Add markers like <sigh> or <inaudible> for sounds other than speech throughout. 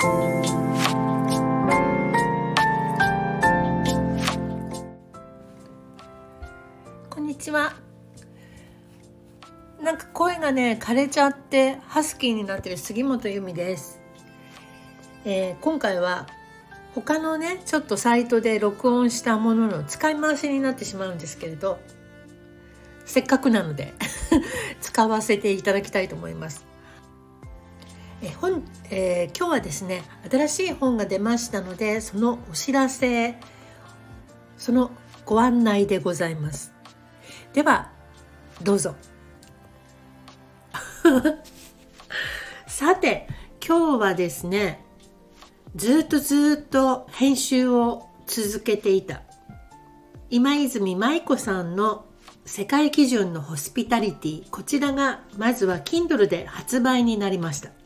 こんにちは。なんか声がね枯れちゃってハスキーになってる杉本由美です、えー、今回は他のねちょっとサイトで録音したものの使い回しになってしまうんですけれどせっかくなので <laughs> 使わせていただきたいと思います。え本、えー、今日はですね新しい本が出ましたのでそのお知らせそのご案内でございます。ではどうぞ。<laughs> さて今日はですねずっとずっと編集を続けていた今泉舞子さんの世界基準のホスピタリティこちらがまずは Kindle で発売になりました。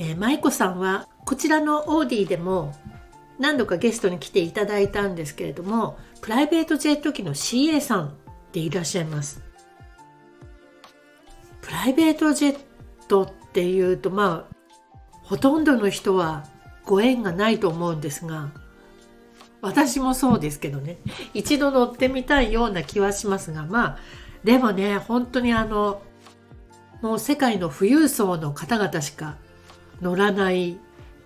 えー、舞子さんはこちらのオーディでも何度かゲストに来ていただいたんですけれどもプライベートジェット機の CA さんでいらっしゃいます。プライベートジェットっていうとまあほとんどの人はご縁がないと思うんですが私もそうですけどね。一度乗ってみたいような気はしますがまあでもね本当にあのもう世界の富裕層の方々しか乗らない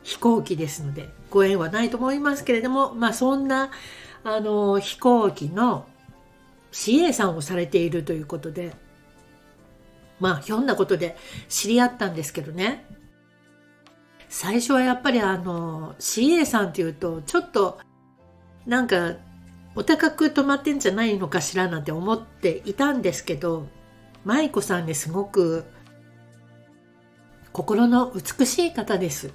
飛行機ですのでご縁はないと思いますけれどもまあそんなあの飛行機の CA さんをされているということでまあひょんなことで知り合ったんですけどね。最初はやっぱりあの CA さんっていうとちょっとなんかお高く泊まってんじゃないのかしらなんて思っていたんですけど舞子さんねすごく心の美しい方です。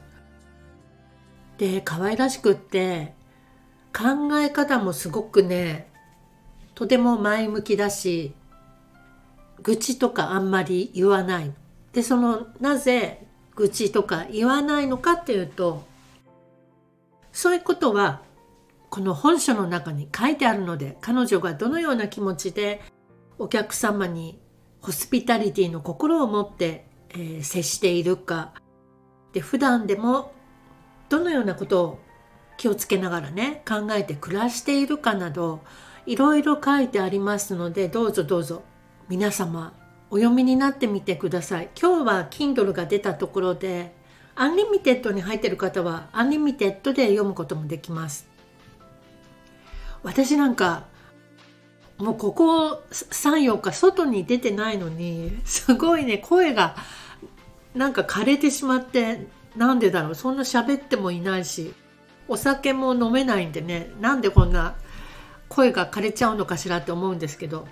で可愛らしくって考え方もすごくねとても前向きだし愚痴とかあんまり言わない。でそのなぜ愚痴とか言わないのかっていうとそういうことはこの本書の中に書いてあるので彼女がどのような気持ちでお客様にホスピタリティの心を持ってえー、接しているか。で普段でもどのようなことを気をつけながらね考えて暮らしているかなどいろいろ書いてありますのでどうぞどうぞ皆様お読みになってみてください。今日は Kindle が出たところでアンリミテッドに入ってる方はアンリミテッドで読むこともできます。私なんかもうここ34日外に出てないのにすごいね声がなんか枯れてしまってなんでだろうそんな喋ってもいないしお酒も飲めないんでねなんでこんな声が枯れちゃうのかしらって思うんですけど。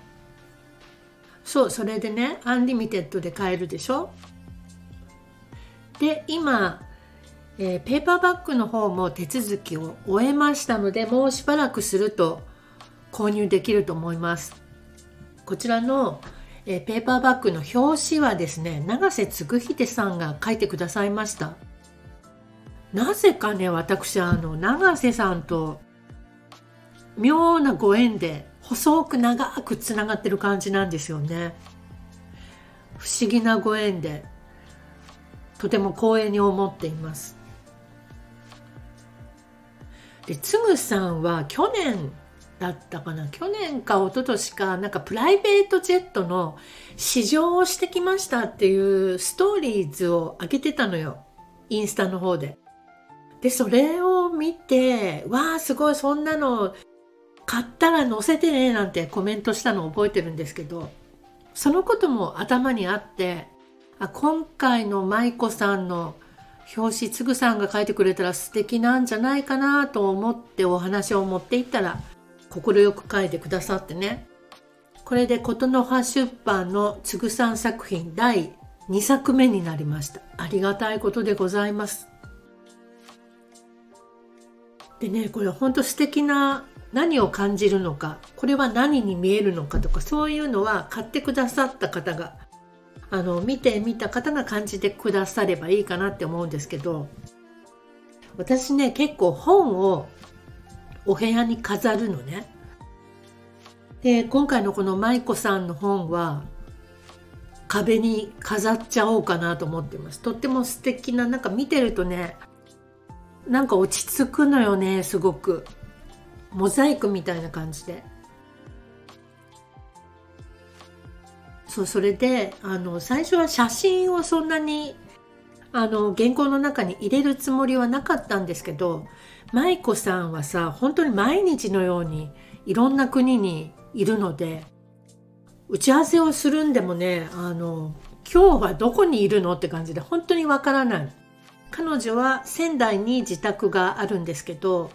そうそれでねアンリミテッドで買えるでしょ？で今、えー、ペーパーバッグの方も手続きを終えましたのでもうしばらくすると購入できると思います。こちらの、えペーパーバッグの表紙はですね永瀬嗣秀さんが書いてくださいました。なぜかね私あの永瀬さんと妙なご縁で細く長くつながってる感じなんですよね。不思議なご縁でとても光栄に思っています。でつぐさんは去年だったかな去年か一昨年かなんかプライベートジェットの試乗をしてきましたっていうストーリーズを上げてたのよインスタの方で。でそれを見てわあすごいそんなの買ったら載せてねなんてコメントしたのを覚えてるんですけどそのことも頭にあってあ今回の舞子さんの表紙つぐさんが書いてくれたら素敵なんじゃないかなと思ってお話を持っていったら快く書いてくださってね。これで琴の葉出版のつぐさん作品第2作目になりました。ありがたいことでございます。でねこれほんと素敵な何を感じるのかこれは何に見えるのかとかそういうのは買ってくださった方があの見てみた方が感じてくださればいいかなって思うんですけど私ね結構本をお部屋に飾るのね。で今回のこの舞子さんの本は壁に飾っちゃおうかなと思ってます。とっても素敵ななんか見てるとねなんか落ち着くのよねすごく。モザイクみたいな感じで。そうそれであの最初は写真をそんなにあの原稿の中に入れるつもりはなかったんですけど舞子さんはさ本当に毎日のようにいろんな国にいるので打ち合わせをするんでもねあの今日はどこにいるのって感じで本当にわからない。彼女は仙台に自宅があるんですけど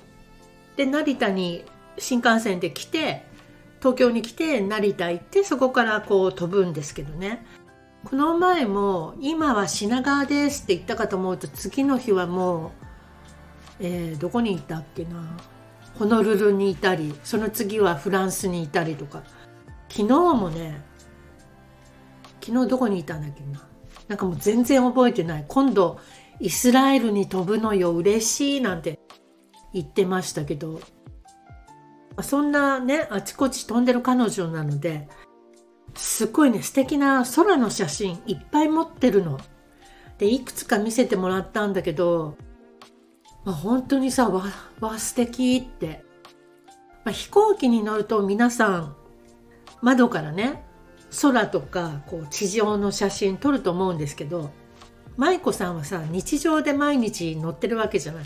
で成田に新幹線で来て東京に来て成田行ってそこからこう飛ぶんですけどね。この前も今は品川ですって言ったかと思うと次の日はもう、えー、どこにいたっけな。ホノルルにいたりその次はフランスにいたりとか。昨日もね昨日どこにいたんだっけな。なんかもう全然覚えてない。今度イスラエルに飛ぶのよ嬉しいなんて言ってましたけど。そんなねあちこち飛んでる彼女なのですっごいね素敵な空の写真いっぱい持ってるの。でいくつか見せてもらったんだけど、まあ、本当にさわわ素敵って、まあ、飛行機に乗ると皆さん窓からね空とかこう地上の写真撮ると思うんですけど舞子さんはさ日常で毎日乗ってるわけじゃない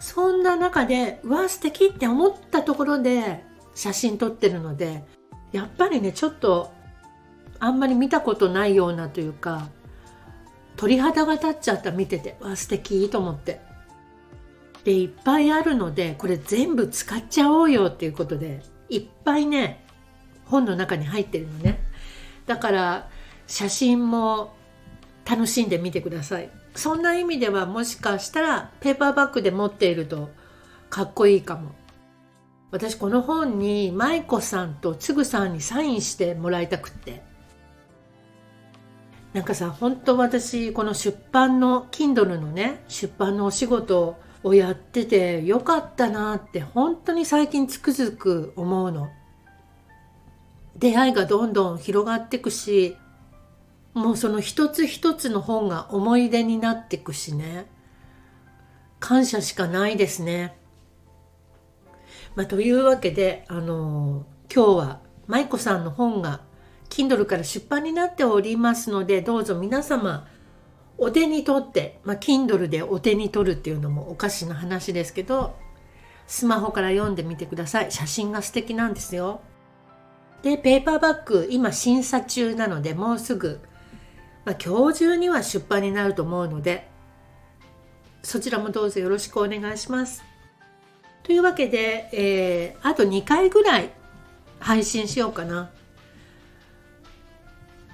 そんな中でうわ素敵って思ったところで写真撮ってるのでやっぱりねちょっとあんまり見たことないようなというか鳥肌が立っちゃった見てて。わ素敵と思って。でいっぱいあるのでこれ全部使っちゃおうよっていうことでいっぱいね本の中に入ってるのね。だから写真も楽しんでみてください。そんな意味ではもしかしたらペーパーバッグで持っているとかっこいいかも。私この本に舞子さんとつぐさんにサインしてもらいたくって。なんかさ本当私この出版の Kindle のね出版のお仕事をやっててよかったなって本当に最近つくづく思うの出会いがどんどん広がってくしもうその一つ一つの本が思い出になってくしね感謝しかないですね。まあ、というわけであの今日は舞子さんの本が Kindle から出版になっておりますのでどうぞ皆様お手に取って、まあ、Kindle でお手に取るっていうのもおかしな話ですけどスマホから読んでみてください。写真が素敵なんですよ。でペーパーバッグ今審査中なのでもうすぐ、まあ、今日中には出版になると思うのでそちらもどうぞよろしくお願いします。というわけで、えー、あと2回ぐらい配信しようかな。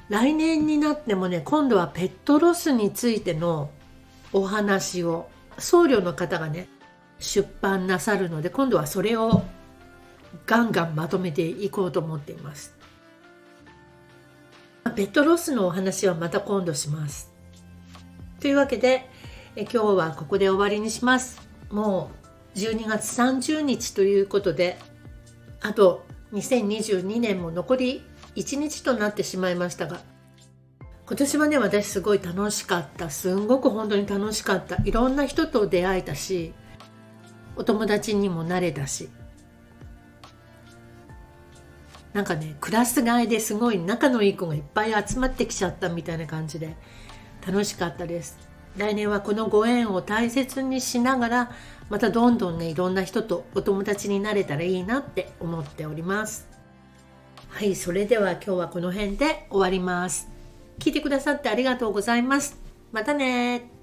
来年になってもね今度はペットロスについてのお話を僧侶の方がね出版なさるので今度はそれをガンガンまとめていこうと思っています。ペットロスのお話はまた今度します。というわけでえ今日はここで終わりにします。もう12月30日ということであと2022年も残り1日となってしまいましたが今年はね私すごい楽しかった。すんごく本当に楽しかった。いろんな人と出会えたしお友達にもなれたしなんかねクラス替えですごい仲のいい子がいっぱい集まってきちゃったみたいな感じで楽しかったです。来年はこのご縁を大切にしながらまたどんどんねいろんな人とお友達になれたらいいなって思っております。はいそれでは今日はこの辺で終わります。聞いてくださってありがとうございます。またね